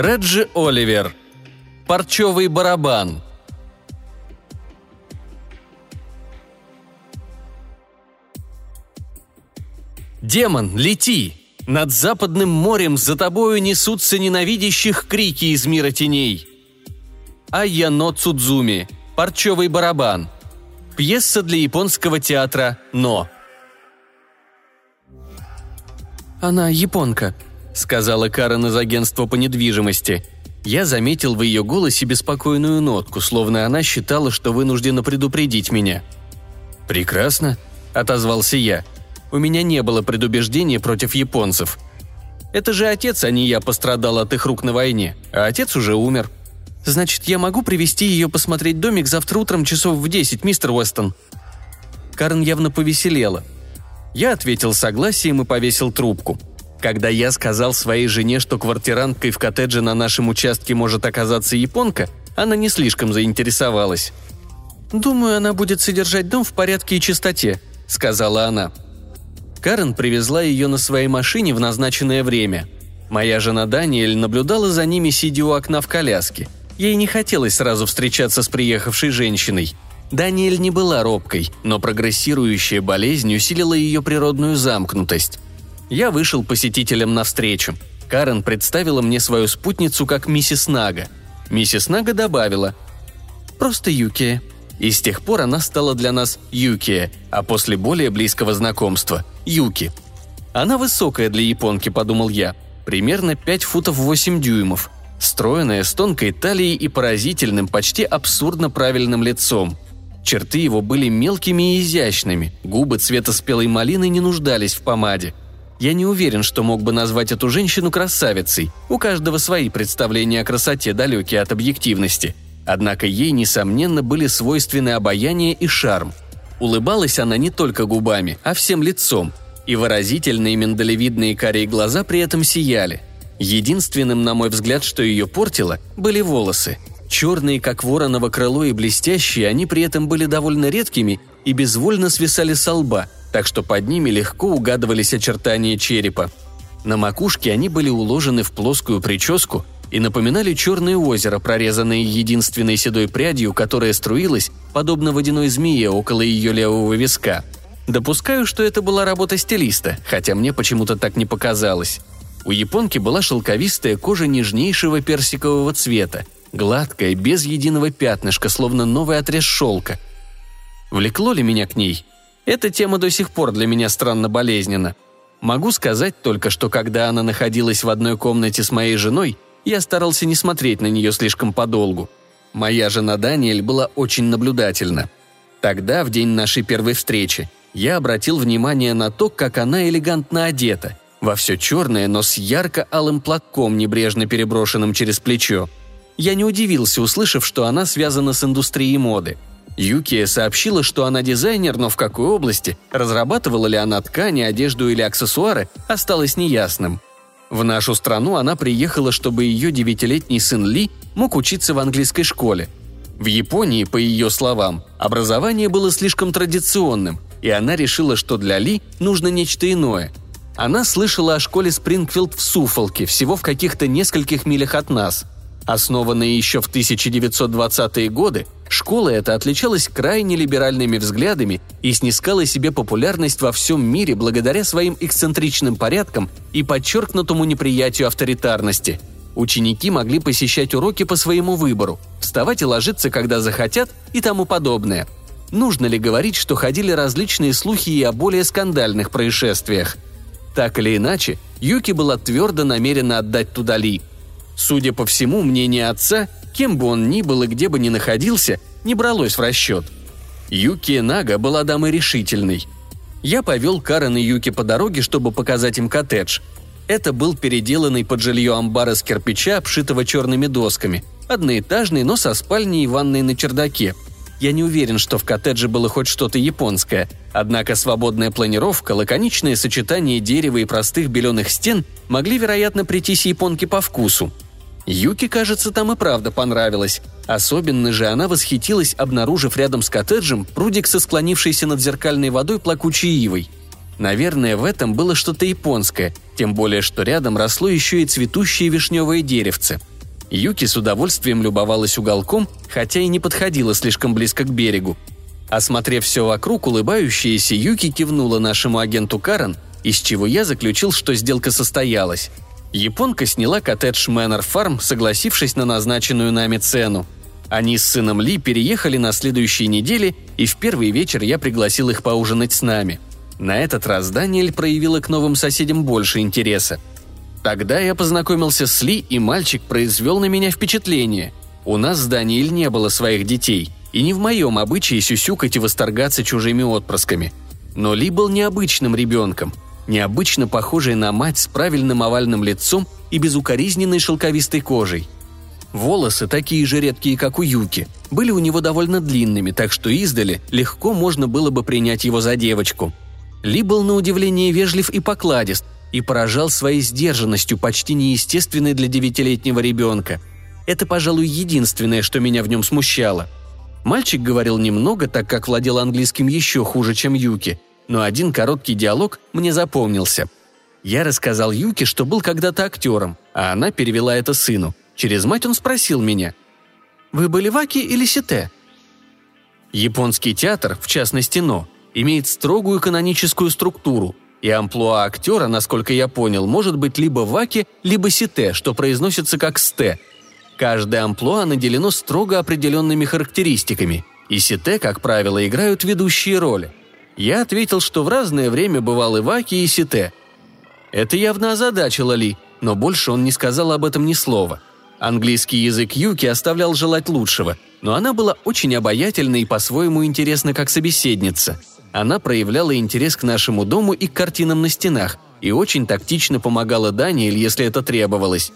Реджи Оливер. Парчевый барабан. «Демон, лети! Над западным морем за тобою несутся ненавидящих крики из мира теней!» Айяно Цудзуми. Парчевый барабан. Пьеса для японского театра «Но». «Она японка», — сказала Карен из агентства по недвижимости. Я заметил в ее голосе беспокойную нотку, словно она считала, что вынуждена предупредить меня. «Прекрасно», — отозвался я. У меня не было предубеждения против японцев. Это же отец, а не я, пострадал от их рук на войне, а отец уже умер. Значит, я могу привести ее посмотреть домик завтра утром часов в десять, мистер Уэстон?» Карн явно повеселела. Я ответил согласием и повесил трубку. Когда я сказал своей жене, что квартиранткой в коттедже на нашем участке может оказаться японка, она не слишком заинтересовалась. «Думаю, она будет содержать дом в порядке и чистоте», — сказала она. Карен привезла ее на своей машине в назначенное время. Моя жена Даниэль наблюдала за ними, сидя у окна в коляске. Ей не хотелось сразу встречаться с приехавшей женщиной. Даниэль не была робкой, но прогрессирующая болезнь усилила ее природную замкнутость. Я вышел посетителям навстречу. Карен представила мне свою спутницу как миссис Нага. Миссис Нага добавила «Просто Юкия», и с тех пор она стала для нас Юкия, а после более близкого знакомства – Юки. Она высокая для японки, подумал я, примерно 5 футов 8 дюймов, стройная, с тонкой талией и поразительным, почти абсурдно правильным лицом. Черты его были мелкими и изящными, губы цвета спелой малины не нуждались в помаде. Я не уверен, что мог бы назвать эту женщину красавицей. У каждого свои представления о красоте, далекие от объективности – Однако ей, несомненно, были свойственны обаяние и шарм. Улыбалась она не только губами, а всем лицом, и выразительные миндалевидные карие глаза при этом сияли. Единственным, на мой взгляд, что ее портило, были волосы. Черные, как вороново крыло, и блестящие, они при этом были довольно редкими и безвольно свисали со лба, так что под ними легко угадывались очертания черепа. На макушке они были уложены в плоскую прическу, и напоминали черное озеро, прорезанное единственной седой прядью, которая струилась, подобно водяной змее, около ее левого виска. Допускаю, что это была работа стилиста, хотя мне почему-то так не показалось. У японки была шелковистая кожа нежнейшего персикового цвета, гладкая, без единого пятнышка, словно новый отрез шелка. Влекло ли меня к ней? Эта тема до сих пор для меня странно болезненна. Могу сказать только, что когда она находилась в одной комнате с моей женой – я старался не смотреть на нее слишком подолгу. Моя жена Даниэль была очень наблюдательна. Тогда, в день нашей первой встречи, я обратил внимание на то, как она элегантно одета, во все черное, но с ярко-алым платком, небрежно переброшенным через плечо. Я не удивился, услышав, что она связана с индустрией моды. Юкия сообщила, что она дизайнер, но в какой области, разрабатывала ли она ткани, одежду или аксессуары, осталось неясным – в нашу страну она приехала, чтобы ее девятилетний сын Ли мог учиться в английской школе. В Японии, по ее словам, образование было слишком традиционным, и она решила, что для Ли нужно нечто иное. Она слышала о школе Спрингфилд в Суфолке, всего в каких-то нескольких милях от нас – Основанная еще в 1920-е годы, школа эта отличалась крайне либеральными взглядами и снискала себе популярность во всем мире благодаря своим эксцентричным порядкам и подчеркнутому неприятию авторитарности. Ученики могли посещать уроки по своему выбору, вставать и ложиться, когда захотят и тому подобное. Нужно ли говорить, что ходили различные слухи и о более скандальных происшествиях? Так или иначе, Юки была твердо намерена отдать туда Ли – Судя по всему, мнение отца, кем бы он ни был и где бы ни находился, не бралось в расчет. Юки Нага была дамой решительной. Я повел Карен и Юки по дороге, чтобы показать им коттедж. Это был переделанный под жилье амбар из кирпича, обшитого черными досками. Одноэтажный, но со спальней и ванной на чердаке. Я не уверен, что в коттедже было хоть что-то японское. Однако свободная планировка, лаконичное сочетание дерева и простых беленых стен могли, вероятно, прийтись японке по вкусу – Юки, кажется, там и правда понравилось. Особенно же она восхитилась, обнаружив рядом с коттеджем прудик со склонившейся над зеркальной водой плакучей ивой. Наверное, в этом было что-то японское, тем более, что рядом росло еще и цветущее вишневое деревце – Юки с удовольствием любовалась уголком, хотя и не подходила слишком близко к берегу. Осмотрев все вокруг, улыбающаяся Юки кивнула нашему агенту Карен, из чего я заключил, что сделка состоялась. Японка сняла коттедж Мэннер Фарм, согласившись на назначенную нами цену. Они с сыном Ли переехали на следующей неделе, и в первый вечер я пригласил их поужинать с нами. На этот раз Даниэль проявила к новым соседям больше интереса. Тогда я познакомился с Ли, и мальчик произвел на меня впечатление. У нас с Даниэль не было своих детей, и не в моем обычае сюсюкать и восторгаться чужими отпрысками. Но Ли был необычным ребенком, необычно похожий на мать с правильным овальным лицом и безукоризненной шелковистой кожей – Волосы, такие же редкие, как у Юки, были у него довольно длинными, так что издали легко можно было бы принять его за девочку. Ли был на удивление вежлив и покладист, и поражал своей сдержанностью, почти неестественной для девятилетнего ребенка. Это, пожалуй, единственное, что меня в нем смущало. Мальчик говорил немного, так как владел английским еще хуже, чем Юки, но один короткий диалог мне запомнился. Я рассказал Юки, что был когда-то актером, а она перевела это сыну. Через мать он спросил меня. «Вы были ваки или сите?» Японский театр, в частности НО, имеет строгую каноническую структуру, и амплуа актера, насколько я понял, может быть либо ваки, либо сите, что произносится как сте. Каждое амплуа наделено строго определенными характеристиками, и сите, как правило, играют ведущие роли. Я ответил, что в разное время бывал и ваки, и сите. Это явно озадачило Ли, но больше он не сказал об этом ни слова – Английский язык Юки оставлял желать лучшего, но она была очень обаятельна и по-своему интересна как собеседница. Она проявляла интерес к нашему дому и к картинам на стенах, и очень тактично помогала Даниэль, если это требовалось.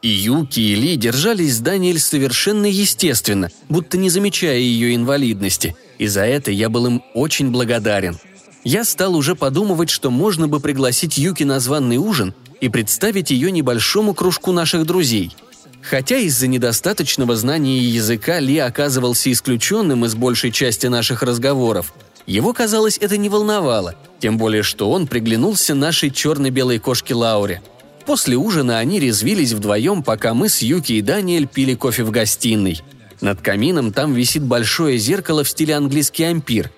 И Юки, и Ли держались с Даниэль совершенно естественно, будто не замечая ее инвалидности, и за это я был им очень благодарен. Я стал уже подумывать, что можно бы пригласить Юки на званный ужин и представить ее небольшому кружку наших друзей – Хотя из-за недостаточного знания языка Ли оказывался исключенным из большей части наших разговоров, его, казалось, это не волновало, тем более что он приглянулся нашей черно-белой кошке Лауре. После ужина они резвились вдвоем, пока мы с Юки и Даниэль пили кофе в гостиной. Над камином там висит большое зеркало в стиле английский ампир.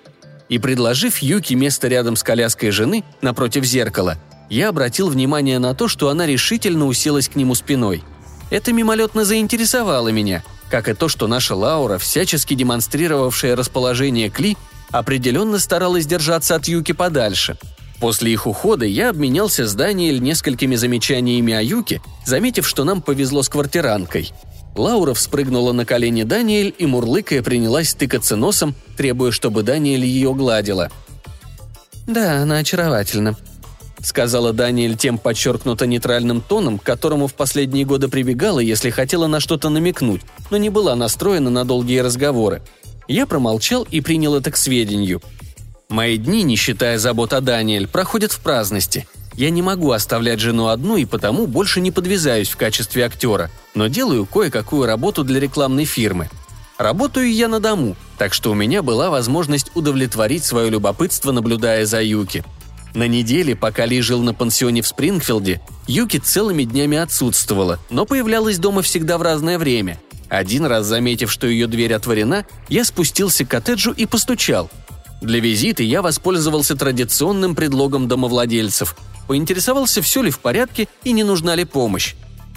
И предложив Юки место рядом с коляской жены, напротив зеркала, я обратил внимание на то, что она решительно уселась к нему спиной – это мимолетно заинтересовало меня, как и то, что наша Лаура, всячески демонстрировавшая расположение Кли, определенно старалась держаться от Юки подальше. После их ухода я обменялся с Даниэль несколькими замечаниями о Юке, заметив, что нам повезло с квартиранкой. Лаура вспрыгнула на колени Даниэль и, мурлыкая, принялась тыкаться носом, требуя, чтобы Даниэль ее гладила. «Да, она очаровательна», — сказала Даниэль тем подчеркнуто нейтральным тоном, к которому в последние годы прибегала, если хотела на что-то намекнуть, но не была настроена на долгие разговоры. Я промолчал и принял это к сведению. Мои дни, не считая забот о Даниэль, проходят в праздности. Я не могу оставлять жену одну и потому больше не подвязаюсь в качестве актера, но делаю кое-какую работу для рекламной фирмы. Работаю я на дому, так что у меня была возможность удовлетворить свое любопытство, наблюдая за Юки – на неделе, пока Ли жил на пансионе в Спрингфилде, Юки целыми днями отсутствовала, но появлялась дома всегда в разное время. Один раз, заметив, что ее дверь отворена, я спустился к коттеджу и постучал. Для визита я воспользовался традиционным предлогом домовладельцев. Поинтересовался, все ли в порядке и не нужна ли помощь.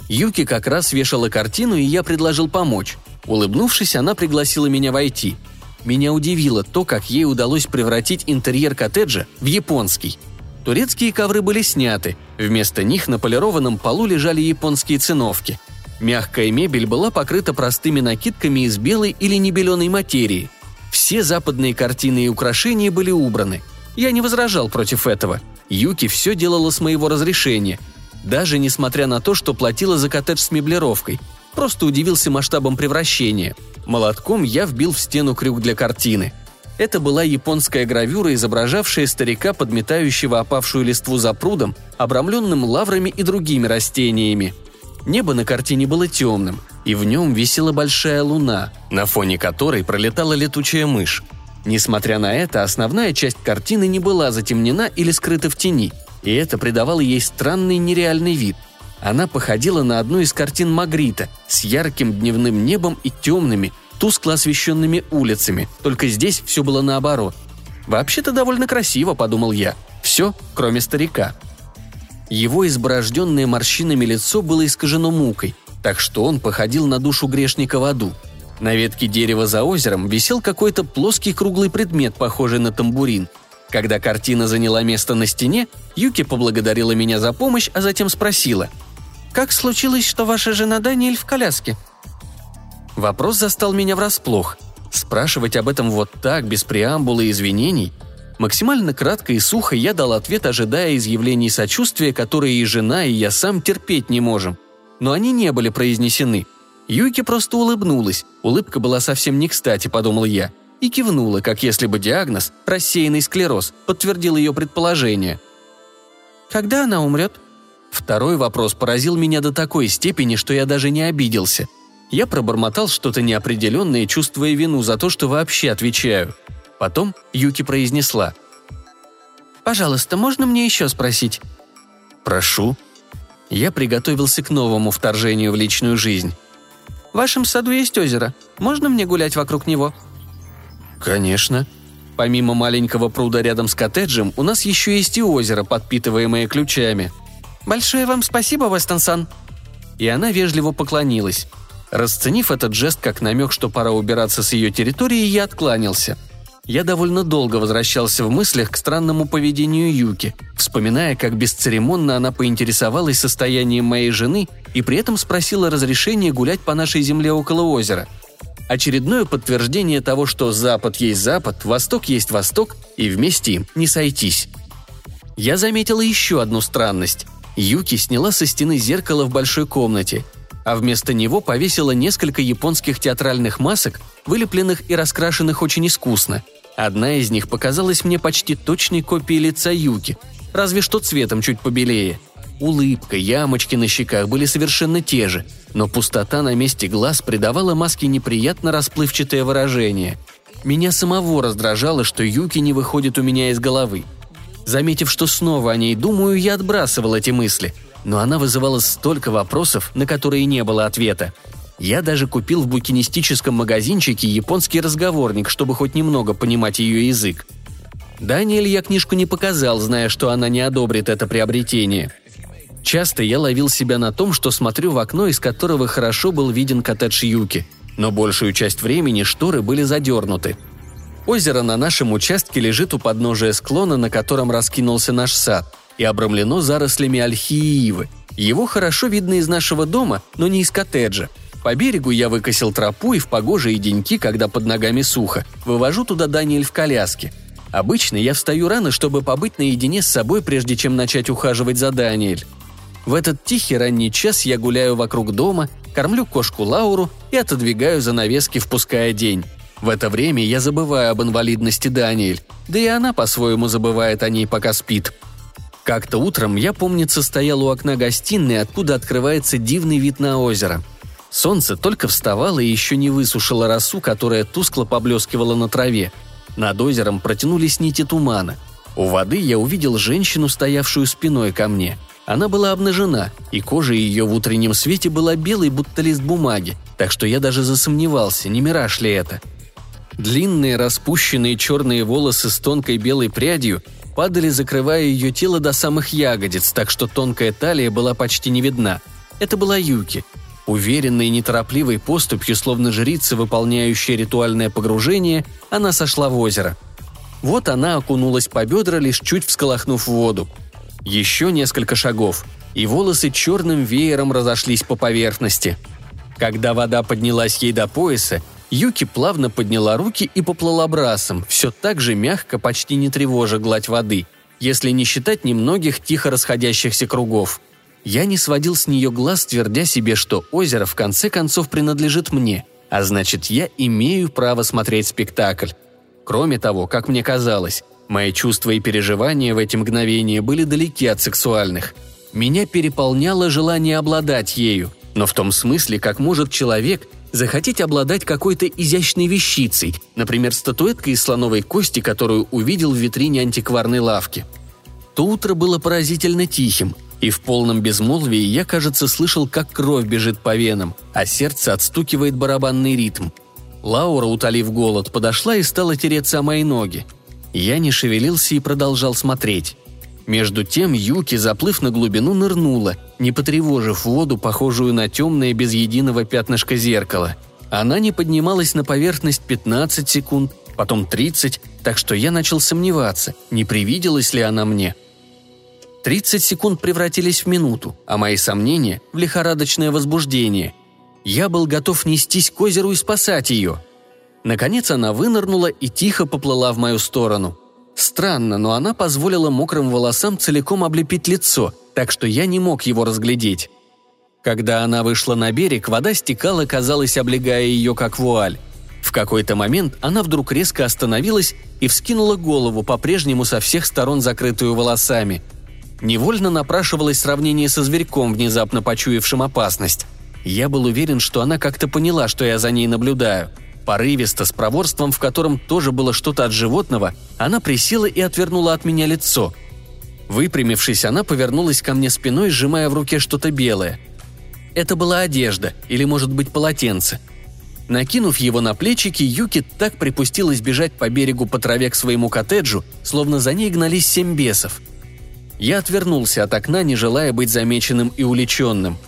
Юки как раз вешала картину, и я предложил помочь. Улыбнувшись, она пригласила меня войти – меня удивило то, как ей удалось превратить интерьер коттеджа в японский. Турецкие ковры были сняты, вместо них на полированном полу лежали японские циновки. Мягкая мебель была покрыта простыми накидками из белой или небеленой материи. Все западные картины и украшения были убраны. Я не возражал против этого. Юки все делала с моего разрешения. Даже несмотря на то, что платила за коттедж с меблировкой. Просто удивился масштабом превращения – Молотком я вбил в стену крюк для картины. Это была японская гравюра, изображавшая старика, подметающего опавшую листву за прудом, обрамленным лаврами и другими растениями. Небо на картине было темным, и в нем висела большая луна, на фоне которой пролетала летучая мышь. Несмотря на это, основная часть картины не была затемнена или скрыта в тени, и это придавало ей странный нереальный вид – Она походила на одну из картин Магрита с ярким дневным небом и темными, тускло освещенными улицами, только здесь все было наоборот. «Вообще-то довольно красиво», — подумал я. «Все, кроме старика». Его изборожденное морщинами лицо было искажено мукой, так что он походил на душу грешника в аду. На ветке дерева за озером висел какой-то плоский круглый предмет, похожий на тамбурин. Когда картина заняла место на стене, Юки поблагодарила меня за помощь, а затем спросила. «Как случилось, что ваша жена Даниэль в коляске?» Вопрос застал меня врасплох. Спрашивать об этом вот так, без преамбулы и извинений? Максимально кратко и сухо я дал ответ, ожидая изъявлений сочувствия, которые и жена, и я сам терпеть не можем. Но они не были произнесены. Юки просто улыбнулась. Улыбка была совсем не кстати, подумал я. И кивнула, как если бы диагноз, рассеянный склероз, подтвердил ее предположение. «Когда она умрет?» Второй вопрос поразил меня до такой степени, что я даже не обиделся. Я пробормотал что-то неопределенное, чувствуя вину за то, что вообще отвечаю. Потом Юки произнесла. «Пожалуйста, можно мне еще спросить?» «Прошу». Я приготовился к новому вторжению в личную жизнь. В вашем саду есть озеро. Можно мне гулять вокруг него?» «Конечно», Помимо маленького пруда рядом с коттеджем, у нас еще есть и озеро, подпитываемое ключами. «Большое вам спасибо, Вестон-сан!» И она вежливо поклонилась. Расценив этот жест как намек, что пора убираться с ее территории, я откланялся – я довольно долго возвращался в мыслях к странному поведению Юки, вспоминая, как бесцеремонно она поинтересовалась состоянием моей жены и при этом спросила разрешения гулять по нашей земле около озера. Очередное подтверждение того, что Запад есть Запад, Восток есть Восток, и вместе им не сойтись. Я заметила еще одну странность. Юки сняла со стены зеркало в большой комнате, а вместо него повесила несколько японских театральных масок, вылепленных и раскрашенных очень искусно – Одна из них показалась мне почти точной копией лица Юки, разве что цветом чуть побелее. Улыбка, ямочки на щеках были совершенно те же, но пустота на месте глаз придавала маске неприятно расплывчатое выражение. Меня самого раздражало, что Юки не выходит у меня из головы. Заметив, что снова о ней думаю, я отбрасывал эти мысли, но она вызывала столько вопросов, на которые не было ответа. Я даже купил в букинистическом магазинчике японский разговорник, чтобы хоть немного понимать ее язык. Даниэль я книжку не показал, зная, что она не одобрит это приобретение. Часто я ловил себя на том, что смотрю в окно, из которого хорошо был виден коттедж Юки, но большую часть времени шторы были задернуты. Озеро на нашем участке лежит у подножия склона, на котором раскинулся наш сад, и обрамлено зарослями ольхи и ивы. Его хорошо видно из нашего дома, но не из коттеджа – по берегу я выкосил тропу и в погожие деньки, когда под ногами сухо, вывожу туда Даниэль в коляске. Обычно я встаю рано, чтобы побыть наедине с собой, прежде чем начать ухаживать за Даниэль. В этот тихий ранний час я гуляю вокруг дома, кормлю кошку Лауру и отодвигаю занавески, впуская день. В это время я забываю об инвалидности Даниэль, да и она по-своему забывает о ней, пока спит. Как-то утром я, помнится, стоял у окна гостиной, откуда открывается дивный вид на озеро – Солнце только вставало и еще не высушило росу, которая тускло поблескивала на траве. Над озером протянулись нити тумана. У воды я увидел женщину, стоявшую спиной ко мне. Она была обнажена, и кожа ее в утреннем свете была белой, будто лист бумаги, так что я даже засомневался, не мираж ли это. Длинные распущенные черные волосы с тонкой белой прядью падали, закрывая ее тело до самых ягодиц, так что тонкая талия была почти не видна. Это была Юки, Уверенной и неторопливой поступью, словно жрица, выполняющая ритуальное погружение, она сошла в озеро. Вот она окунулась по бедра, лишь чуть всколохнув воду. Еще несколько шагов, и волосы черным веером разошлись по поверхности. Когда вода поднялась ей до пояса, Юки плавно подняла руки и поплыла брасом, все так же мягко, почти не тревожа гладь воды, если не считать немногих тихо расходящихся кругов – я не сводил с нее глаз, твердя себе, что озеро в конце концов принадлежит мне, а значит, я имею право смотреть спектакль. Кроме того, как мне казалось, мои чувства и переживания в эти мгновения были далеки от сексуальных. Меня переполняло желание обладать ею, но в том смысле, как может человек захотеть обладать какой-то изящной вещицей, например, статуэткой из слоновой кости, которую увидел в витрине антикварной лавки. То утро было поразительно тихим – И в полном безмолвии я, кажется, слышал, как кровь бежит по венам, а сердце отстукивает барабанный ритм. Лаура, утолив голод, подошла и стала тереться о мои ноги. Я не шевелился и продолжал смотреть. Между тем Юки, заплыв на глубину, нырнула, не потревожив воду, похожую на темное без единого пятнышка зеркала. Она не поднималась на поверхность 15 секунд, потом 30, так что я начал сомневаться, не привиделась ли она мне – 30 секунд превратились в минуту, а мои сомнения – в лихорадочное возбуждение. Я был готов нестись к озеру и спасать ее. Наконец она вынырнула и тихо поплыла в мою сторону. Странно, но она позволила мокрым волосам целиком облепить лицо, так что я не мог его разглядеть. Когда она вышла на берег, вода стекала, казалось, облегая ее как вуаль. В какой-то момент она вдруг резко остановилась и вскинула голову, по-прежнему со всех сторон закрытую волосами – Невольно напрашивалось сравнение со зверьком, внезапно почуявшим опасность. Я был уверен, что она как-то поняла, что я за ней наблюдаю. Порывисто, с проворством, в котором тоже было что-то от животного, она присела и отвернула от меня лицо. Выпрямившись, она повернулась ко мне спиной, сжимая в руке что-то белое. Это была одежда, или, может быть, полотенце. Накинув его на плечики, Юки так припустилась бежать по берегу по траве к своему коттеджу, словно за ней гнались семь бесов – я отвернулся от окна, не желая быть замеченным и уличенным.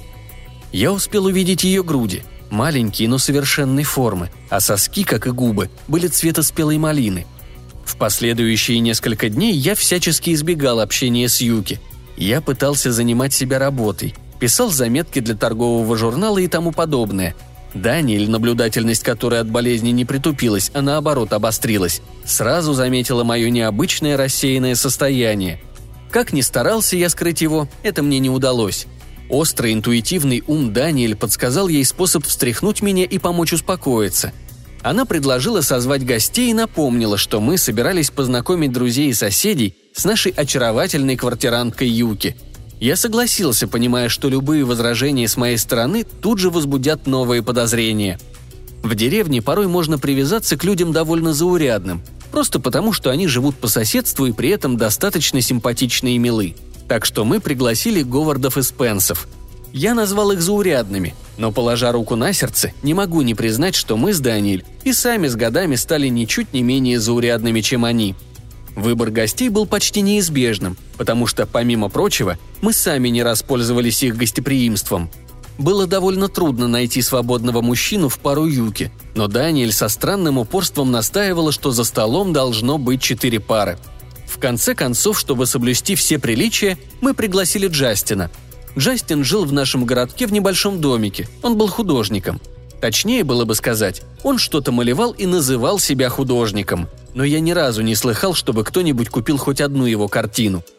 Я успел увидеть ее груди, маленькие, но совершенной формы, а соски, как и губы, были цвета спелой малины. В последующие несколько дней я всячески избегал общения с Юки. Я пытался занимать себя работой, писал заметки для торгового журнала и тому подобное. Даниэль, наблюдательность которой от болезни не притупилась, а наоборот обострилась, сразу заметила мое необычное рассеянное состояние – как ни старался я скрыть его, это мне не удалось. Острый интуитивный ум Даниэль подсказал ей способ встряхнуть меня и помочь успокоиться. Она предложила созвать гостей и напомнила, что мы собирались познакомить друзей и соседей с нашей очаровательной квартиранткой Юки. Я согласился, понимая, что любые возражения с моей стороны тут же возбудят новые подозрения. В деревне порой можно привязаться к людям довольно заурядным – Просто потому, что они живут по соседству и при этом достаточно симпатичны и милы. Так что мы пригласили Говардов и Спенсов. Я назвал их заурядными, но, положа руку на сердце, не могу не признать, что мы с Даниэль и сами с годами стали ничуть не менее заурядными, чем они. Выбор гостей был почти неизбежным, потому что, помимо прочего, мы сами не распользовались их гостеприимством – было довольно трудно найти свободного мужчину в пару юки, но Даниэль со странным упорством настаивала, что за столом должно быть четыре пары. В конце концов, чтобы соблюсти все приличия, мы пригласили Джастина. Джастин жил в нашем городке в небольшом домике, он был художником. Точнее было бы сказать, он что-то малевал и называл себя художником, но я ни разу не слыхал, чтобы кто-нибудь купил хоть одну его картину –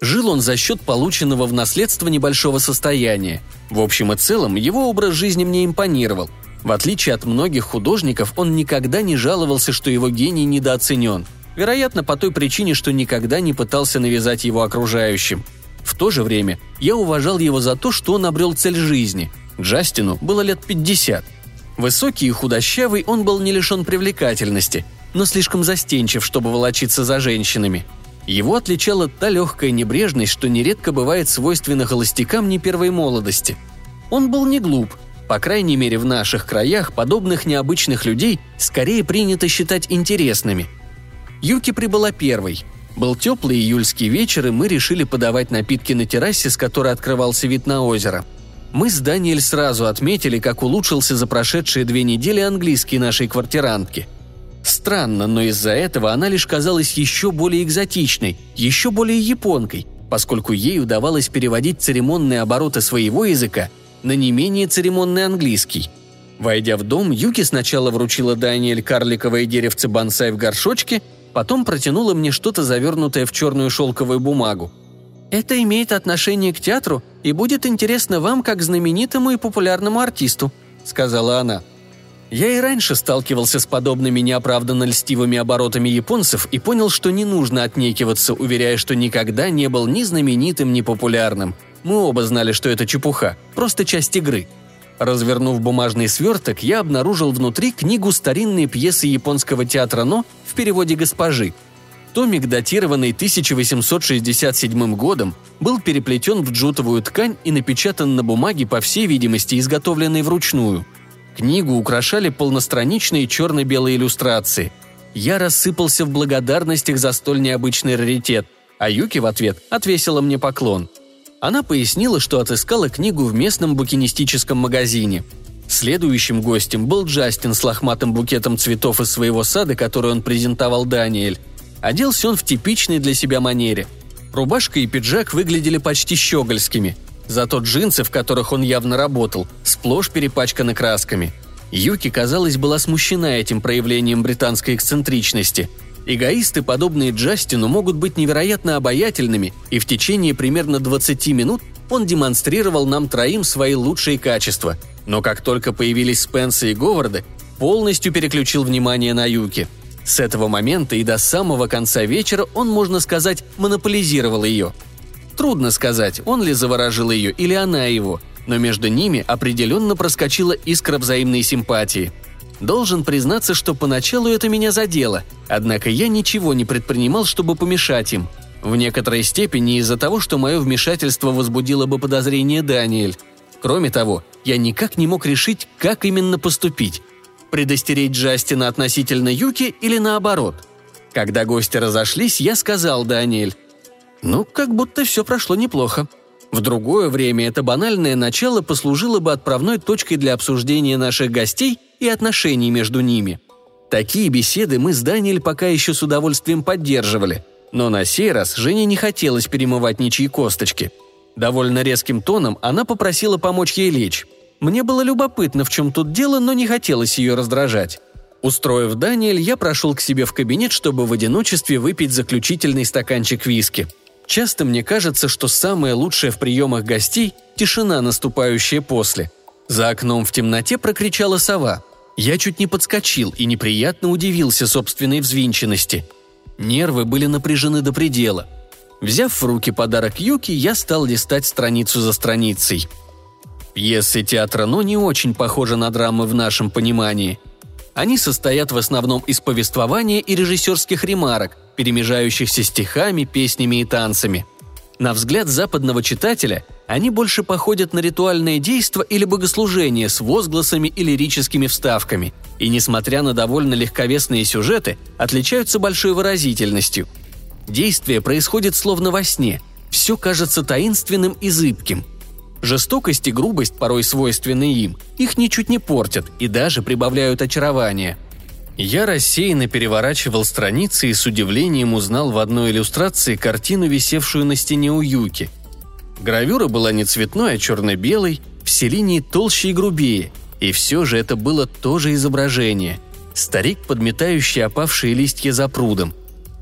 Жил он за счет полученного в наследство небольшого состояния. В общем и целом, его образ жизни мне импонировал. В отличие от многих художников, он никогда не жаловался, что его гений недооценен. Вероятно, по той причине, что никогда не пытался навязать его окружающим. В то же время я уважал его за то, что он обрел цель жизни. Джастину было лет 50. Высокий и худощавый он был не лишен привлекательности, но слишком застенчив, чтобы волочиться за женщинами – его отличала та легкая небрежность, что нередко бывает свойственна холостякам не первой молодости. Он был не глуп, по крайней мере в наших краях подобных необычных людей скорее принято считать интересными. Юки прибыла первой. Был теплый июльский вечер, и мы решили подавать напитки на террасе, с которой открывался вид на озеро. Мы с Даниэль сразу отметили, как улучшился за прошедшие две недели английский нашей квартирантки – Странно, но из-за этого она лишь казалась еще более экзотичной, еще более японкой, поскольку ей удавалось переводить церемонные обороты своего языка на не менее церемонный английский. Войдя в дом, Юки сначала вручила Даниэль карликовое деревце бонсай в горшочке, потом протянула мне что-то завернутое в черную шелковую бумагу. «Это имеет отношение к театру и будет интересно вам как знаменитому и популярному артисту», — сказала она. — я и раньше сталкивался с подобными неоправданно льстивыми оборотами японцев и понял, что не нужно отнекиваться, уверяя, что никогда не был ни знаменитым, ни популярным. Мы оба знали, что это чепуха, просто часть игры. Развернув бумажный сверток, я обнаружил внутри книгу старинной пьесы японского театра «Но» в переводе госпожи. томик, датированный 1867 годом, был переплетен в джутовую ткань и напечатан на бумаге, по всей видимости, изготовленной вручную. Книгу украшали полностраничные черно-белые иллюстрации. Я рассыпался в благодарностях за столь необычный раритет, а Юки в ответ отвесила мне поклон. Она пояснила, что отыскала книгу в местном букинистическом магазине. Следующим гостем был Джастин с лохматым букетом цветов из своего сада, который он презентовал Даниэль. Оделся он в типичной для себя манере. Рубашка и пиджак выглядели почти щегольскими. Зато джинсы, в которых он явно работал, сплошь перепачканы красками. Юки, казалось, была смущена этим проявлением британской эксцентричности. Эгоисты, подобные Джастину, могут быть невероятно обаятельными, и в течение примерно 20 минут он демонстрировал нам троим свои лучшие качества. Но как только появились Спенса и Говарда, полностью переключил внимание на Юки – с этого момента и до самого конца вечера он, можно сказать, монополизировал ее. Трудно сказать, он ли заворожил ее или она его, но между ними определенно проскочила искра взаимной симпатии. Должен признаться, что поначалу это меня задело, однако я ничего не предпринимал, чтобы помешать им. В некоторой степени из-за того, что мое вмешательство возбудило бы подозрение Даниэль. Кроме того, я никак не мог решить, как именно поступить – Предостеречь Джастина относительно Юки или наоборот? Когда гости разошлись, я сказал Даниэль. «Ну, как будто все прошло неплохо. В другое время это банальное начало послужило бы отправной точкой для обсуждения наших гостей и отношений между ними. Такие беседы мы с Даниэль пока еще с удовольствием поддерживали, но на сей раз Жене не хотелось перемывать ничьи косточки. Довольно резким тоном она попросила помочь ей лечь. Мне было любопытно, в чем тут дело, но не хотелось ее раздражать. Устроив Даниэль, я прошел к себе в кабинет, чтобы в одиночестве выпить заключительный стаканчик виски. Часто мне кажется, что самое лучшее в приемах гостей – тишина, наступающая после. За окном в темноте прокричала сова. Я чуть не подскочил и неприятно удивился собственной взвинченности. Нервы были напряжены до предела. Взяв в руки подарок Юки, я стал листать страницу за страницей – Пьесы театра «Но» не очень похожи на драмы в нашем понимании. Они состоят в основном из повествования и режиссерских ремарок, перемежающихся стихами, песнями и танцами. На взгляд западного читателя они больше походят на ритуальное действо или богослужение с возгласами и лирическими вставками, и, несмотря на довольно легковесные сюжеты, отличаются большой выразительностью. Действие происходит словно во сне, все кажется таинственным и зыбким – Жестокость и грубость, порой свойственные им, их ничуть не портят и даже прибавляют очарование. Я рассеянно переворачивал страницы и с удивлением узнал в одной иллюстрации картину, висевшую на стене у Юки. Гравюра была не цветной, а черно-белой, все линии толще и грубее, и все же это было тоже изображение. Старик, подметающий опавшие листья за прудом.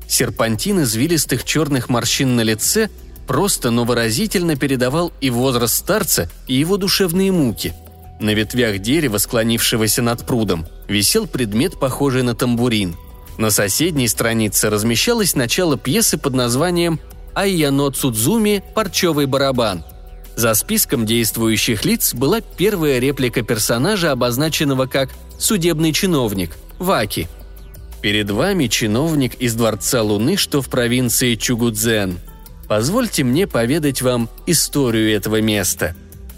Серпантин извилистых черных морщин на лице – просто, но выразительно передавал и возраст старца, и его душевные муки. На ветвях дерева, склонившегося над прудом, висел предмет, похожий на тамбурин. На соседней странице размещалось начало пьесы под названием «Айяно Цудзуми. Парчевый барабан». За списком действующих лиц была первая реплика персонажа, обозначенного как «судебный чиновник» – Ваки. Перед вами чиновник из Дворца Луны, что в провинции Чугудзен – Позвольте мне поведать вам историю этого места.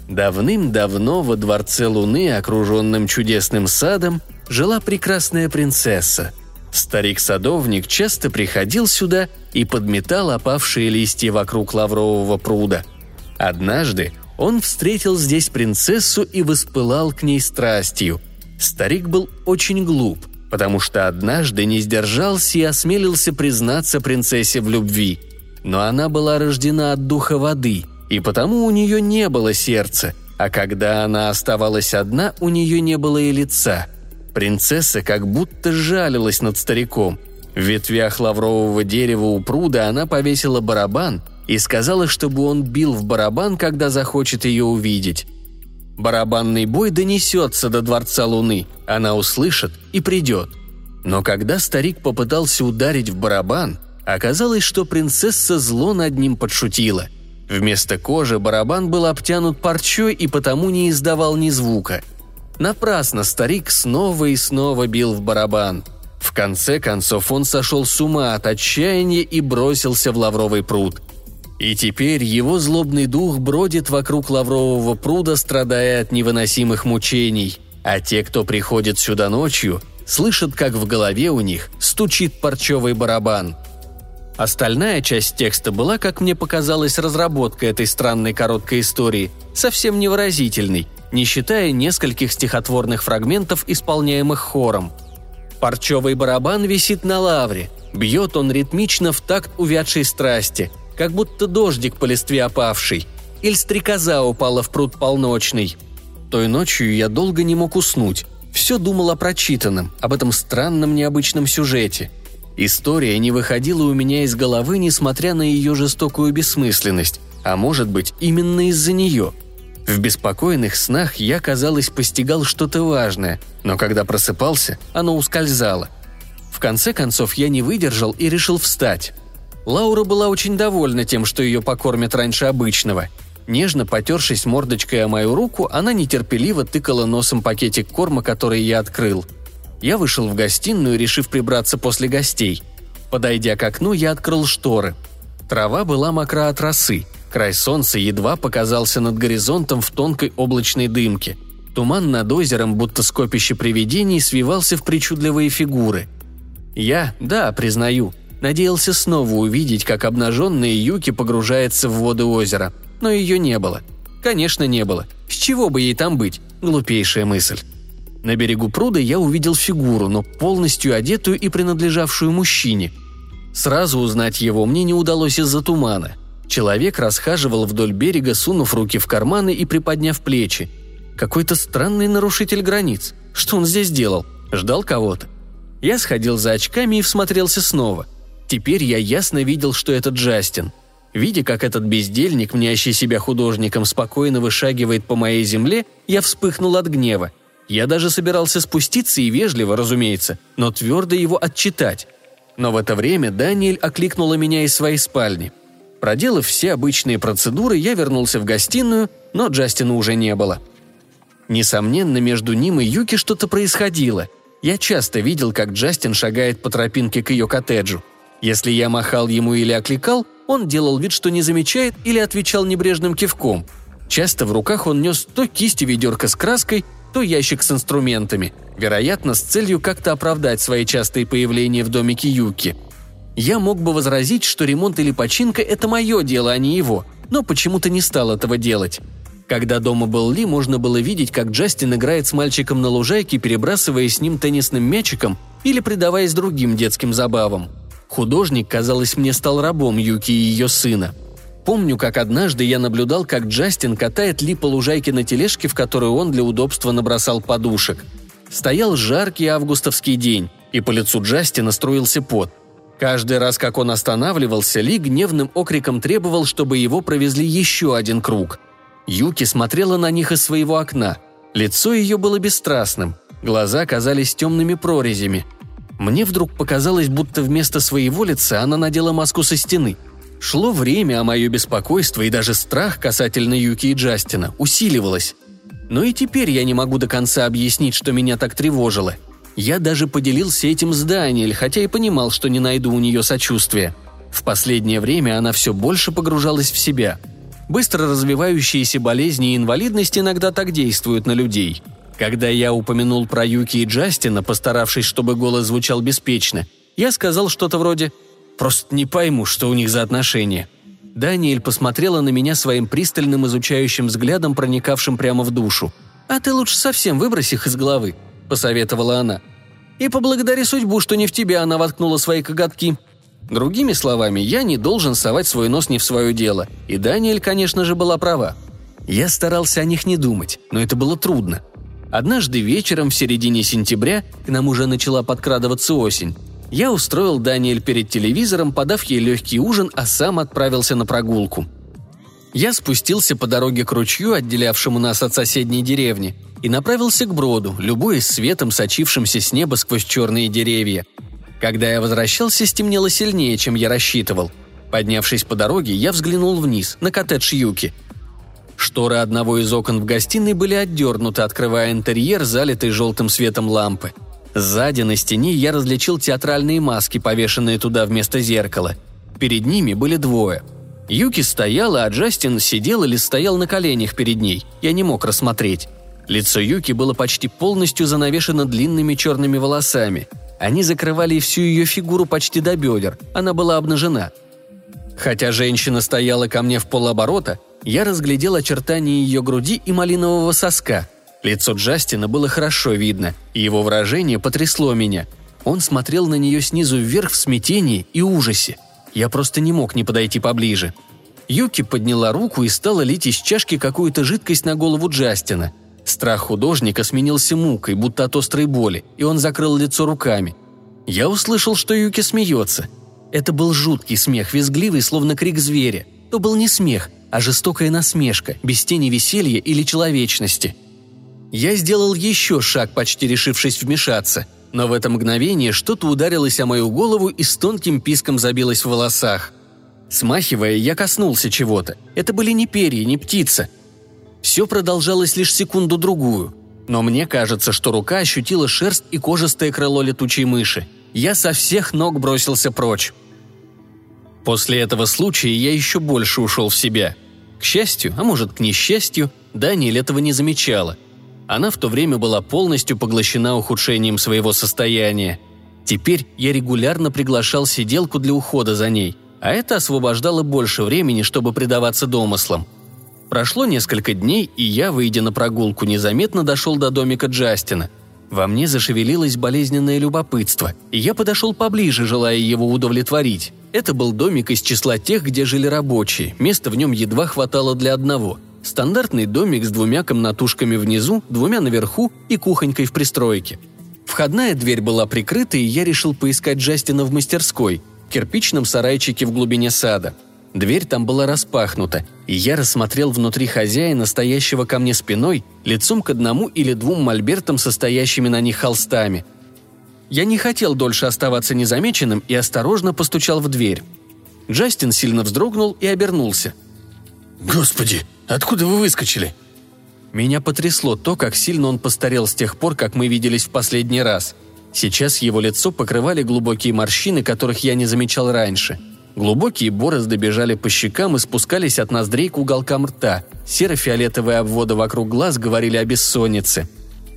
Давным-давно во дворце Луны, окруженном чудесным садом, жила прекрасная принцесса. Старик-садовник часто приходил сюда и подметал опавшие листья вокруг лаврового пруда. Однажды он встретил здесь принцессу и воспылал к ней страстью. Старик был очень глуп, потому что однажды не сдержался и осмелился признаться принцессе в любви – но она была рождена от духа воды, и потому у нее не было сердца, а когда она оставалась одна, у нее не было и лица. Принцесса как будто жалилась над стариком. В ветвях лаврового дерева у пруда она повесила барабан и сказала, чтобы он бил в барабан, когда захочет ее увидеть. Барабанный бой донесется до Дворца Луны, она услышит и придет. Но когда старик попытался ударить в барабан, Оказалось, что принцесса зло над ним подшутила. Вместо кожи барабан был обтянут парчой и потому не издавал ни звука. Напрасно старик снова и снова бил в барабан. В конце концов он сошел с ума от отчаяния и бросился в лавровый пруд. И теперь его злобный дух бродит вокруг лаврового пруда, страдая от невыносимых мучений. А те, кто приходит сюда ночью, слышат, как в голове у них стучит парчевый барабан. Остальная часть текста была, как мне показалось, разработкой этой странной короткой истории, совсем невыразительной, не считая нескольких стихотворных фрагментов, исполняемых хором. Парчевый барабан висит на лавре, бьет он ритмично в такт увядшей страсти, как будто дождик по листве опавший, или стрекоза упала в пруд полночный. Той ночью я долго не мог уснуть, все думал о прочитанном, об этом странном необычном сюжете. История не выходила у меня из головы, несмотря на ее жестокую бессмысленность, а может быть, именно из-за нее – в беспокойных снах я, казалось, постигал что-то важное, но когда просыпался, оно ускользало. В конце концов я не выдержал и решил встать. Лаура была очень довольна тем, что ее покормят раньше обычного. Нежно потершись мордочкой о мою руку, она нетерпеливо тыкала носом пакетик корма, который я открыл. Я вышел в гостиную, решив прибраться после гостей. Подойдя к окну, я открыл шторы. Трава была мокра от росы – Край солнца едва показался над горизонтом в тонкой облачной дымке. Туман над озером, будто скопище привидений, свивался в причудливые фигуры. Я, да, признаю, надеялся снова увидеть, как обнаженная Юки погружается в воды озера. Но ее не было. Конечно, не было. С чего бы ей там быть? Глупейшая мысль. На берегу пруда я увидел фигуру, но полностью одетую и принадлежавшую мужчине. Сразу узнать его мне не удалось из-за тумана – Человек расхаживал вдоль берега, сунув руки в карманы и приподняв плечи. Какой-то странный нарушитель границ. Что он здесь делал? Ждал кого-то. Я сходил за очками и всмотрелся снова. Теперь я ясно видел, что это Джастин. Видя, как этот бездельник, мнящий себя художником, спокойно вышагивает по моей земле, я вспыхнул от гнева. Я даже собирался спуститься и вежливо, разумеется, но твердо его отчитать. Но в это время Даниэль окликнула меня из своей спальни. Проделав все обычные процедуры, я вернулся в гостиную, но Джастина уже не было. Несомненно, между ним и Юки что-то происходило. Я часто видел, как Джастин шагает по тропинке к ее коттеджу. Если я махал ему или окликал, он делал вид, что не замечает или отвечал небрежным кивком. Часто в руках он нес то кисть и ведерко с краской, то ящик с инструментами, вероятно, с целью как-то оправдать свои частые появления в домике Юки – я мог бы возразить, что ремонт или починка – это мое дело, а не его, но почему-то не стал этого делать. Когда дома был Ли, можно было видеть, как Джастин играет с мальчиком на лужайке, перебрасывая с ним теннисным мячиком или предаваясь другим детским забавам. Художник, казалось мне, стал рабом Юки и ее сына. Помню, как однажды я наблюдал, как Джастин катает Ли по лужайке на тележке, в которую он для удобства набросал подушек. Стоял жаркий августовский день, и по лицу Джастина струился пот. Каждый раз, как он останавливался, Ли гневным окриком требовал, чтобы его провезли еще один круг. Юки смотрела на них из своего окна. Лицо ее было бесстрастным, глаза казались темными прорезями. Мне вдруг показалось, будто вместо своего лица она надела маску со стены. Шло время, а мое беспокойство и даже страх касательно Юки и Джастина усиливалось. Но и теперь я не могу до конца объяснить, что меня так тревожило – я даже поделился этим с Даниэль, хотя и понимал, что не найду у нее сочувствия. В последнее время она все больше погружалась в себя. Быстро развивающиеся болезни и инвалидность иногда так действуют на людей. Когда я упомянул про Юки и Джастина, постаравшись, чтобы голос звучал беспечно, я сказал что-то вроде «Просто не пойму, что у них за отношения». Даниэль посмотрела на меня своим пристальным изучающим взглядом, проникавшим прямо в душу. «А ты лучше совсем выбрось их из головы», – посоветовала она. «И поблагодари судьбу, что не в тебя она воткнула свои коготки». Другими словами, я не должен совать свой нос не в свое дело. И Даниэль, конечно же, была права. Я старался о них не думать, но это было трудно. Однажды вечером в середине сентября к нам уже начала подкрадываться осень. Я устроил Даниэль перед телевизором, подав ей легкий ужин, а сам отправился на прогулку. Я спустился по дороге к ручью, отделявшему нас от соседней деревни, и направился к броду, любуясь светом, сочившимся с неба сквозь черные деревья. Когда я возвращался, стемнело сильнее, чем я рассчитывал. Поднявшись по дороге, я взглянул вниз, на коттедж Юки. Шторы одного из окон в гостиной были отдернуты, открывая интерьер, залитый желтым светом лампы. Сзади на стене я различил театральные маски, повешенные туда вместо зеркала. Перед ними были двое. Юки стояла, а Джастин сидел или стоял на коленях перед ней. Я не мог рассмотреть. Лицо Юки было почти полностью занавешено длинными черными волосами. Они закрывали всю ее фигуру почти до бедер. Она была обнажена. Хотя женщина стояла ко мне в полоборота, я разглядел очертания ее груди и малинового соска. Лицо Джастина было хорошо видно, и его выражение потрясло меня. Он смотрел на нее снизу вверх в смятении и ужасе. Я просто не мог не подойти поближе. Юки подняла руку и стала лить из чашки какую-то жидкость на голову Джастина – Страх художника сменился мукой, будто от острой боли, и он закрыл лицо руками. Я услышал, что Юки смеется. Это был жуткий смех, визгливый, словно крик зверя. То был не смех, а жестокая насмешка, без тени веселья или человечности. Я сделал еще шаг, почти решившись вмешаться, но в это мгновение что-то ударилось о мою голову и с тонким писком забилось в волосах. Смахивая, я коснулся чего-то. Это были не перья, не птица, все продолжалось лишь секунду-другую. Но мне кажется, что рука ощутила шерсть и кожистое крыло летучей мыши. Я со всех ног бросился прочь. После этого случая я еще больше ушел в себя. К счастью, а может к несчастью, Даниэль этого не замечала. Она в то время была полностью поглощена ухудшением своего состояния. Теперь я регулярно приглашал сиделку для ухода за ней, а это освобождало больше времени, чтобы предаваться домыслам – Прошло несколько дней, и я, выйдя на прогулку, незаметно дошел до домика Джастина. Во мне зашевелилось болезненное любопытство, и я подошел поближе, желая его удовлетворить. Это был домик из числа тех, где жили рабочие, места в нем едва хватало для одного. Стандартный домик с двумя комнатушками внизу, двумя наверху и кухонькой в пристройке. Входная дверь была прикрыта, и я решил поискать Джастина в мастерской, кирпичном сарайчике в глубине сада – Дверь там была распахнута, и я рассмотрел внутри хозяина, стоящего ко мне спиной, лицом к одному или двум мольбертам, состоящими на них холстами. Я не хотел дольше оставаться незамеченным и осторожно постучал в дверь. Джастин сильно вздрогнул и обернулся. «Господи, откуда вы выскочили?» Меня потрясло то, как сильно он постарел с тех пор, как мы виделись в последний раз. Сейчас его лицо покрывали глубокие морщины, которых я не замечал раньше – Глубокие борозды бежали по щекам и спускались от ноздрей к уголкам рта. Серо-фиолетовые обводы вокруг глаз говорили о бессоннице.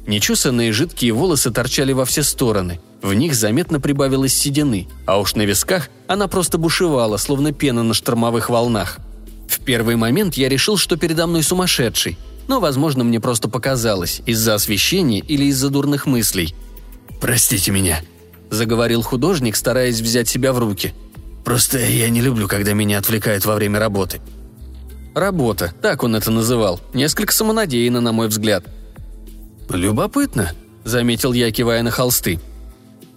Нечесанные жидкие волосы торчали во все стороны. В них заметно прибавилось седины, а уж на висках она просто бушевала, словно пена на штормовых волнах. В первый момент я решил, что передо мной сумасшедший, но, возможно, мне просто показалось, из-за освещения или из-за дурных мыслей. «Простите меня», — заговорил художник, стараясь взять себя в руки — Просто я не люблю, когда меня отвлекают во время работы». «Работа», так он это называл. Несколько самонадеянно, на мой взгляд. «Любопытно», — заметил я, кивая на холсты.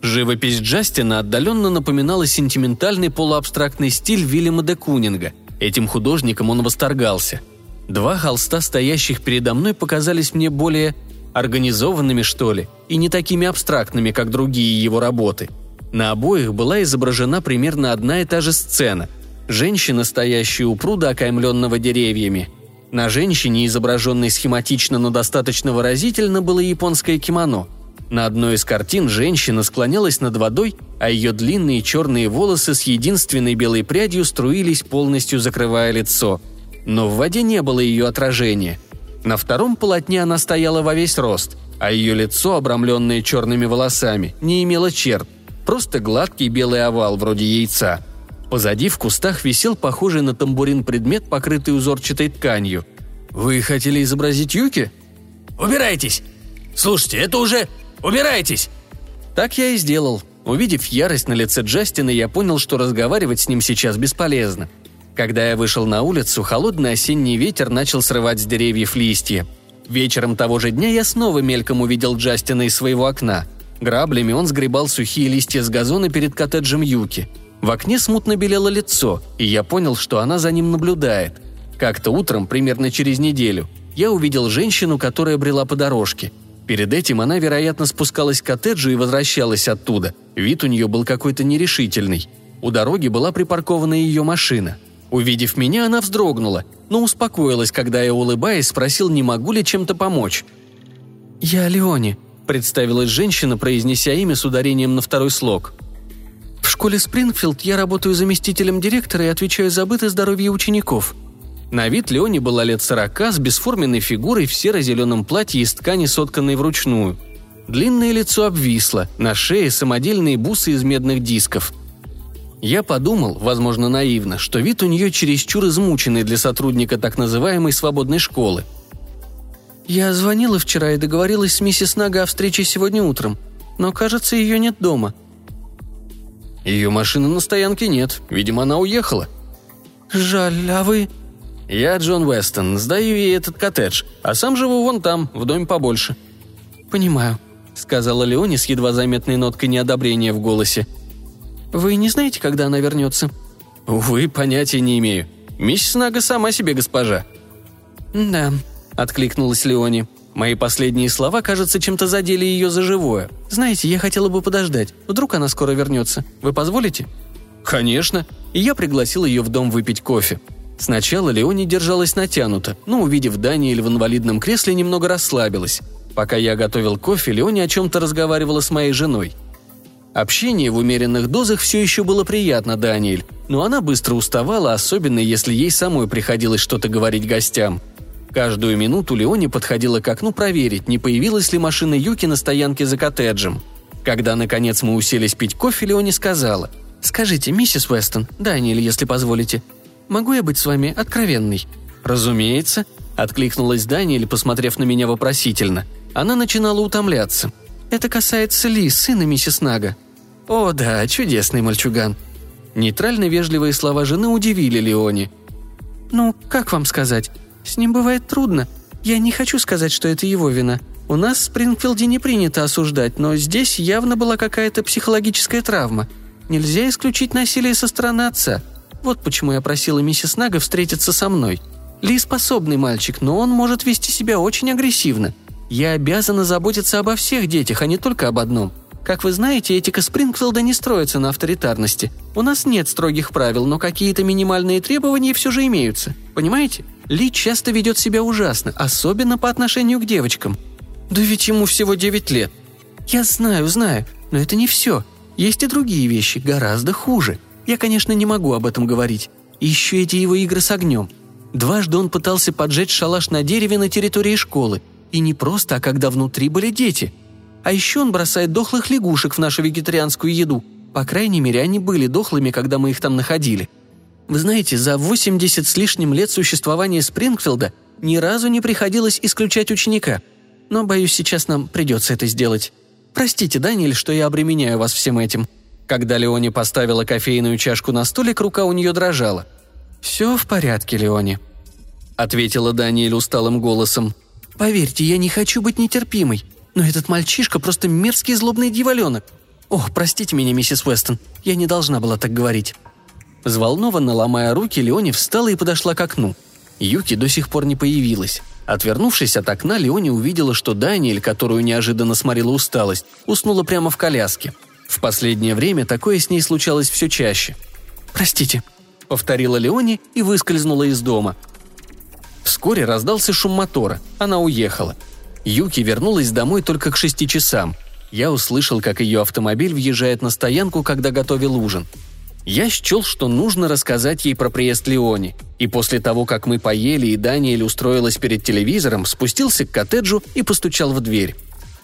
Живопись Джастина отдаленно напоминала сентиментальный полуабстрактный стиль Вильяма де Кунинга. Этим художником он восторгался. Два холста, стоящих передо мной, показались мне более организованными, что ли, и не такими абстрактными, как другие его работы — на обоих была изображена примерно одна и та же сцена. Женщина, стоящая у пруда, окаймленного деревьями. На женщине, изображенной схематично, но достаточно выразительно, было японское кимоно. На одной из картин женщина склонялась над водой, а ее длинные черные волосы с единственной белой прядью струились, полностью закрывая лицо. Но в воде не было ее отражения. На втором полотне она стояла во весь рост, а ее лицо, обрамленное черными волосами, не имело черт. Просто гладкий белый овал, вроде яйца. Позади в кустах висел похожий на тамбурин предмет, покрытый узорчатой тканью. «Вы хотели изобразить Юки?» «Убирайтесь! Слушайте, это уже... Убирайтесь!» Так я и сделал. Увидев ярость на лице Джастина, я понял, что разговаривать с ним сейчас бесполезно. Когда я вышел на улицу, холодный осенний ветер начал срывать с деревьев листья. Вечером того же дня я снова мельком увидел Джастина из своего окна. Граблями он сгребал сухие листья с газона перед коттеджем Юки. В окне смутно белело лицо, и я понял, что она за ним наблюдает. Как-то утром, примерно через неделю, я увидел женщину, которая брела по дорожке. Перед этим она, вероятно, спускалась к коттеджу и возвращалась оттуда. Вид у нее был какой-то нерешительный. У дороги была припаркована ее машина. Увидев меня, она вздрогнула, но успокоилась, когда я, улыбаясь, спросил, не могу ли чем-то помочь. «Я Леони», – представилась женщина, произнеся имя с ударением на второй слог. «В школе Спрингфилд я работаю заместителем директора и отвечаю за быт и здоровье учеников». На вид Леони была лет сорока, с бесформенной фигурой в серо-зеленом платье из ткани, сотканной вручную. Длинное лицо обвисло, на шее самодельные бусы из медных дисков – я подумал, возможно, наивно, что вид у нее чересчур измученный для сотрудника так называемой свободной школы. «Я звонила вчера и договорилась с миссис Нага о встрече сегодня утром, но, кажется, ее нет дома». «Ее машины на стоянке нет. Видимо, она уехала». «Жаль, а вы...» «Я Джон Вестон. Сдаю ей этот коттедж, а сам живу вон там, в доме побольше». «Понимаю», — сказала Леони с едва заметной ноткой неодобрения в голосе. «Вы не знаете, когда она вернется?» «Увы, понятия не имею. Миссис Нага сама себе госпожа». «Да», — откликнулась Леони. Мои последние слова, кажется, чем-то задели ее за живое. «Знаете, я хотела бы подождать. Вдруг она скоро вернется. Вы позволите?» «Конечно». И я пригласил ее в дом выпить кофе. Сначала Леони держалась натянуто, но, увидев Даниэль в инвалидном кресле, немного расслабилась. Пока я готовил кофе, Леони о чем-то разговаривала с моей женой. Общение в умеренных дозах все еще было приятно Даниэль, но она быстро уставала, особенно если ей самой приходилось что-то говорить гостям. Каждую минуту Леони подходила к окну проверить, не появилась ли машина Юки на стоянке за коттеджем. Когда, наконец, мы уселись пить кофе, Леони сказала. «Скажите, миссис Уэстон, Даниэль, если позволите, могу я быть с вами откровенной?» «Разумеется», — откликнулась Даниэль, посмотрев на меня вопросительно. Она начинала утомляться. «Это касается Ли, сына миссис Нага», «О, да, чудесный мальчуган». Нейтрально вежливые слова жены удивили Леони. «Ну, как вам сказать? С ним бывает трудно. Я не хочу сказать, что это его вина. У нас в Спрингфилде не принято осуждать, но здесь явно была какая-то психологическая травма. Нельзя исключить насилие со стороны отца. Вот почему я просила миссис Нага встретиться со мной. Ли способный мальчик, но он может вести себя очень агрессивно. Я обязана заботиться обо всех детях, а не только об одном – как вы знаете, этика Спрингфилда не строится на авторитарности. У нас нет строгих правил, но какие-то минимальные требования все же имеются. Понимаете? Ли часто ведет себя ужасно, особенно по отношению к девочкам. Да ведь ему всего 9 лет. Я знаю, знаю, но это не все. Есть и другие вещи, гораздо хуже. Я, конечно, не могу об этом говорить. Еще эти его игры с огнем. Дважды он пытался поджечь шалаш на дереве на территории школы. И не просто, а когда внутри были дети – а еще он бросает дохлых лягушек в нашу вегетарианскую еду. По крайней мере, они были дохлыми, когда мы их там находили. Вы знаете, за 80 с лишним лет существования Спрингфилда ни разу не приходилось исключать ученика. Но, боюсь, сейчас нам придется это сделать. Простите, Даниэль, что я обременяю вас всем этим». Когда Леони поставила кофейную чашку на столик, рука у нее дрожала. «Все в порядке, Леони», — ответила Даниэль усталым голосом. «Поверьте, я не хочу быть нетерпимой. Но этот мальчишка просто мерзкий злобный дьяволенок. Ох, простите меня, миссис Уэстон, я не должна была так говорить». Взволнованно ломая руки, Леони встала и подошла к окну. Юки до сих пор не появилась. Отвернувшись от окна, Леони увидела, что Даниэль, которую неожиданно сморила усталость, уснула прямо в коляске. В последнее время такое с ней случалось все чаще. «Простите», — повторила Леони и выскользнула из дома. Вскоре раздался шум мотора. Она уехала. Юки вернулась домой только к шести часам. Я услышал, как ее автомобиль въезжает на стоянку, когда готовил ужин. Я счел, что нужно рассказать ей про приезд Леони, и после того, как мы поели и Даниэль устроилась перед телевизором, спустился к коттеджу и постучал в дверь.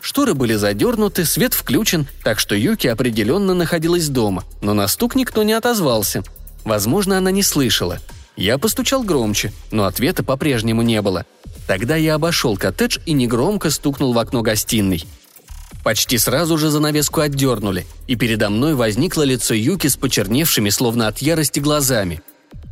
Шторы были задернуты, свет включен, так что Юки определенно находилась дома, но на стук никто не отозвался. Возможно, она не слышала. Я постучал громче, но ответа по-прежнему не было – Тогда я обошел коттедж и негромко стукнул в окно гостиной. Почти сразу же занавеску отдернули, и передо мной возникло лицо Юки с почерневшими, словно от ярости, глазами.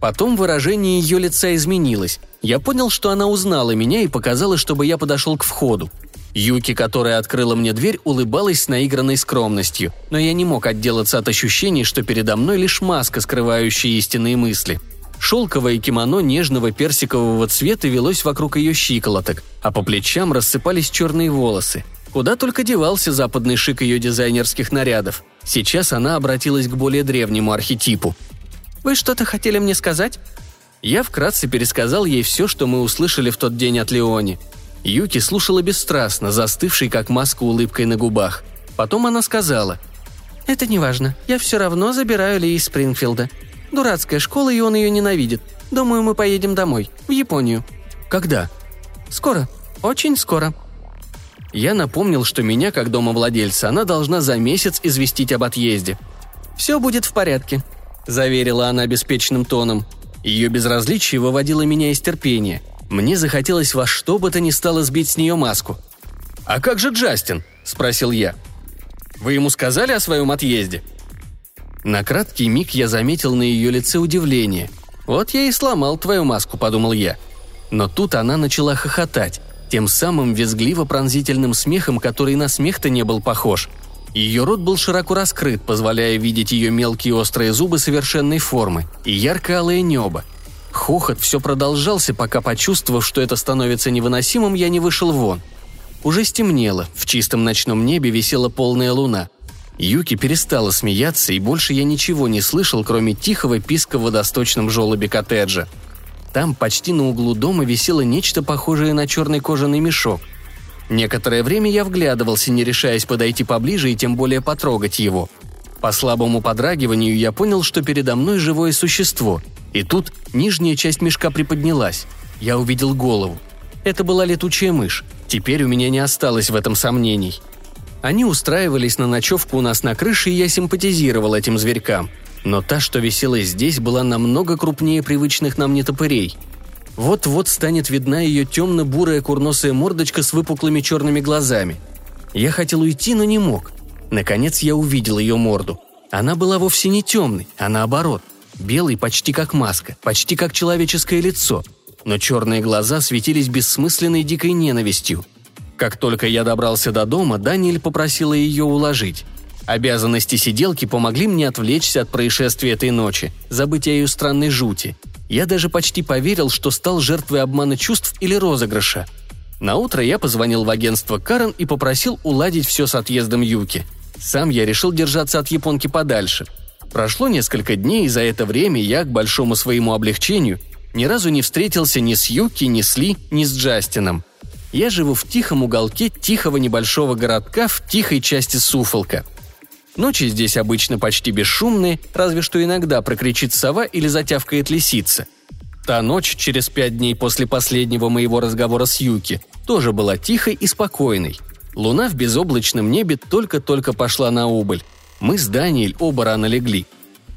Потом выражение ее лица изменилось. Я понял, что она узнала меня и показала, чтобы я подошел к входу. Юки, которая открыла мне дверь, улыбалась с наигранной скромностью, но я не мог отделаться от ощущения, что передо мной лишь маска, скрывающая истинные мысли – Шелковое кимоно нежного персикового цвета велось вокруг ее щиколоток, а по плечам рассыпались черные волосы. Куда только девался западный шик ее дизайнерских нарядов. Сейчас она обратилась к более древнему архетипу. «Вы что-то хотели мне сказать?» Я вкратце пересказал ей все, что мы услышали в тот день от Леони. Юки слушала бесстрастно, застывшей как маска улыбкой на губах. Потом она сказала. «Это не важно. Я все равно забираю Ли из Спрингфилда. Дурацкая школа, и он ее ненавидит. Думаю, мы поедем домой, в Японию». «Когда?» «Скоро. Очень скоро». Я напомнил, что меня, как домовладельца, она должна за месяц известить об отъезде. «Все будет в порядке», – заверила она беспечным тоном. Ее безразличие выводило меня из терпения. Мне захотелось во что бы то ни стало сбить с нее маску. «А как же Джастин?» – спросил я. «Вы ему сказали о своем отъезде?» На краткий миг я заметил на ее лице удивление. «Вот я и сломал твою маску», – подумал я. Но тут она начала хохотать, тем самым визгливо-пронзительным смехом, который на смех-то не был похож. Ее рот был широко раскрыт, позволяя видеть ее мелкие острые зубы совершенной формы и ярко-алое небо. Хохот все продолжался, пока, почувствовав, что это становится невыносимым, я не вышел вон. Уже стемнело, в чистом ночном небе висела полная луна. Юки перестала смеяться, и больше я ничего не слышал, кроме тихого писка в водосточном желобе коттеджа. Там, почти на углу дома, висело нечто похожее на черный кожаный мешок – Некоторое время я вглядывался, не решаясь подойти поближе и тем более потрогать его. По слабому подрагиванию я понял, что передо мной живое существо. И тут нижняя часть мешка приподнялась. Я увидел голову. Это была летучая мышь. Теперь у меня не осталось в этом сомнений. Они устраивались на ночевку у нас на крыше, и я симпатизировал этим зверькам. Но та, что висела здесь, была намного крупнее привычных нам нетопырей – вот-вот станет видна ее темно-бурая курносая мордочка с выпуклыми черными глазами. Я хотел уйти, но не мог. Наконец я увидел ее морду. Она была вовсе не темной, а наоборот. Белый почти как маска, почти как человеческое лицо. Но черные глаза светились бессмысленной дикой ненавистью. Как только я добрался до дома, Даниэль попросила ее уложить. Обязанности сиделки помогли мне отвлечься от происшествия этой ночи, забыть о ее странной жути – я даже почти поверил, что стал жертвой обмана чувств или розыгрыша. На утро я позвонил в агентство Карен и попросил уладить все с отъездом Юки. Сам я решил держаться от японки подальше. Прошло несколько дней, и за это время я, к большому своему облегчению, ни разу не встретился ни с Юки, ни с Ли, ни с Джастином. Я живу в тихом уголке тихого небольшого городка в тихой части Суфолка – Ночи здесь обычно почти бесшумные, разве что иногда прокричит сова или затявкает лисица. Та ночь, через пять дней после последнего моего разговора с Юки, тоже была тихой и спокойной. Луна в безоблачном небе только-только пошла на убыль. Мы с Даниэль оба рано легли.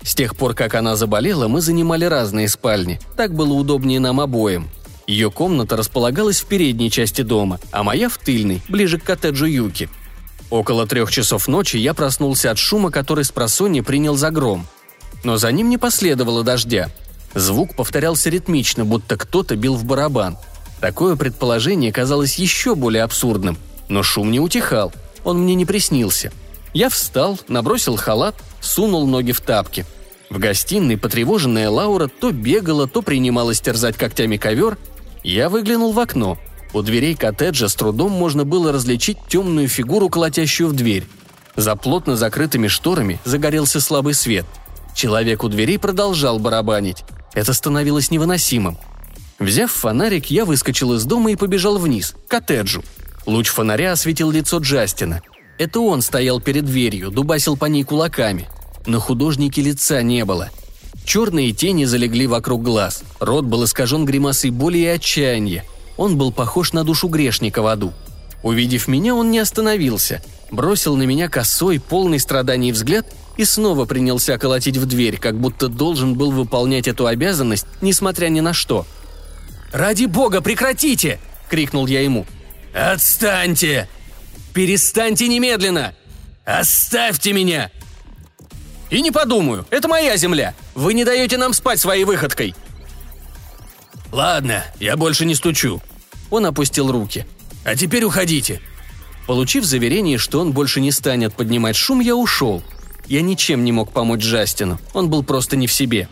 С тех пор, как она заболела, мы занимали разные спальни. Так было удобнее нам обоим. Ее комната располагалась в передней части дома, а моя в тыльной, ближе к коттеджу Юки – Около трех часов ночи я проснулся от шума, который с просони принял за гром. Но за ним не последовало дождя. Звук повторялся ритмично, будто кто-то бил в барабан. Такое предположение казалось еще более абсурдным. Но шум не утихал. Он мне не приснился. Я встал, набросил халат, сунул ноги в тапки. В гостиной потревоженная Лаура то бегала, то принималась терзать когтями ковер. Я выглянул в окно – у дверей коттеджа с трудом можно было различить темную фигуру, колотящую в дверь. За плотно закрытыми шторами загорелся слабый свет. Человек у дверей продолжал барабанить. Это становилось невыносимым. Взяв фонарик, я выскочил из дома и побежал вниз, к коттеджу. Луч фонаря осветил лицо Джастина. Это он стоял перед дверью, дубасил по ней кулаками. На художнике лица не было. Черные тени залегли вокруг глаз. Рот был искажен гримасой боли и отчаяния. Он был похож на душу грешника в аду. Увидев меня, он не остановился, бросил на меня косой, полный страданий взгляд и снова принялся колотить в дверь, как будто должен был выполнять эту обязанность, несмотря ни на что. «Ради бога, прекратите!» – крикнул я ему. «Отстаньте!» «Перестаньте немедленно!» «Оставьте меня!» «И не подумаю, это моя земля! Вы не даете нам спать своей выходкой!» «Ладно, я больше не стучу». Он опустил руки. «А теперь уходите». Получив заверение, что он больше не станет поднимать шум, я ушел. Я ничем не мог помочь Джастину, он был просто не в себе.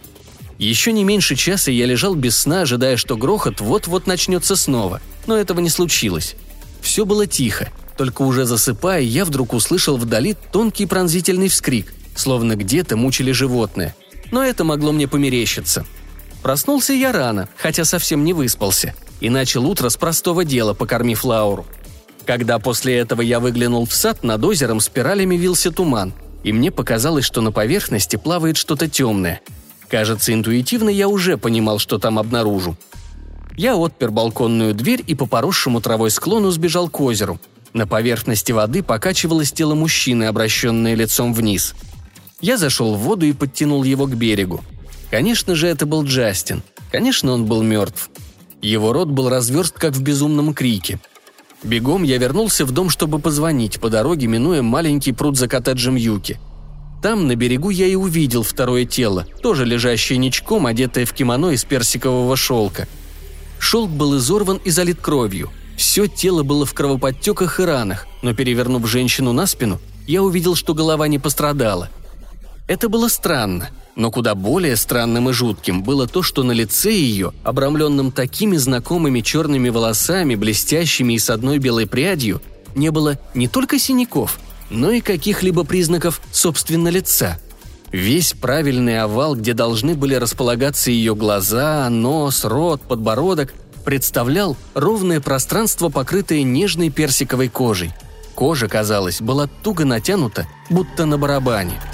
Еще не меньше часа я лежал без сна, ожидая, что грохот вот-вот начнется снова, но этого не случилось. Все было тихо, только уже засыпая, я вдруг услышал вдали тонкий пронзительный вскрик, словно где-то мучили животное. Но это могло мне померещиться – Проснулся я рано, хотя совсем не выспался. и начал утро с простого дела, покормив Лауру. Когда после этого я выглянул в сад, над озером спиралями вился туман, и мне показалось, что на поверхности плавает что-то темное. Кажется, интуитивно я уже понимал, что там обнаружу. Я отпер балконную дверь и по поросшему травой склону сбежал к озеру. На поверхности воды покачивалось тело мужчины, обращенное лицом вниз. Я зашел в воду и подтянул его к берегу. Конечно же, это был Джастин. Конечно, он был мертв. Его рот был разверст, как в безумном крике. Бегом я вернулся в дом, чтобы позвонить, по дороге минуя маленький пруд за коттеджем Юки. Там, на берегу, я и увидел второе тело, тоже лежащее ничком, одетое в кимоно из персикового шелка. Шелк был изорван и залит кровью. Все тело было в кровоподтеках и ранах, но перевернув женщину на спину, я увидел, что голова не пострадала. Это было странно, но куда более странным и жутким было то, что на лице ее, обрамленном такими знакомыми черными волосами, блестящими и с одной белой прядью, не было не только синяков, но и каких-либо признаков собственно лица. Весь правильный овал, где должны были располагаться ее глаза, нос, рот, подбородок, представлял ровное пространство, покрытое нежной персиковой кожей. Кожа, казалось, была туго натянута, будто на барабане –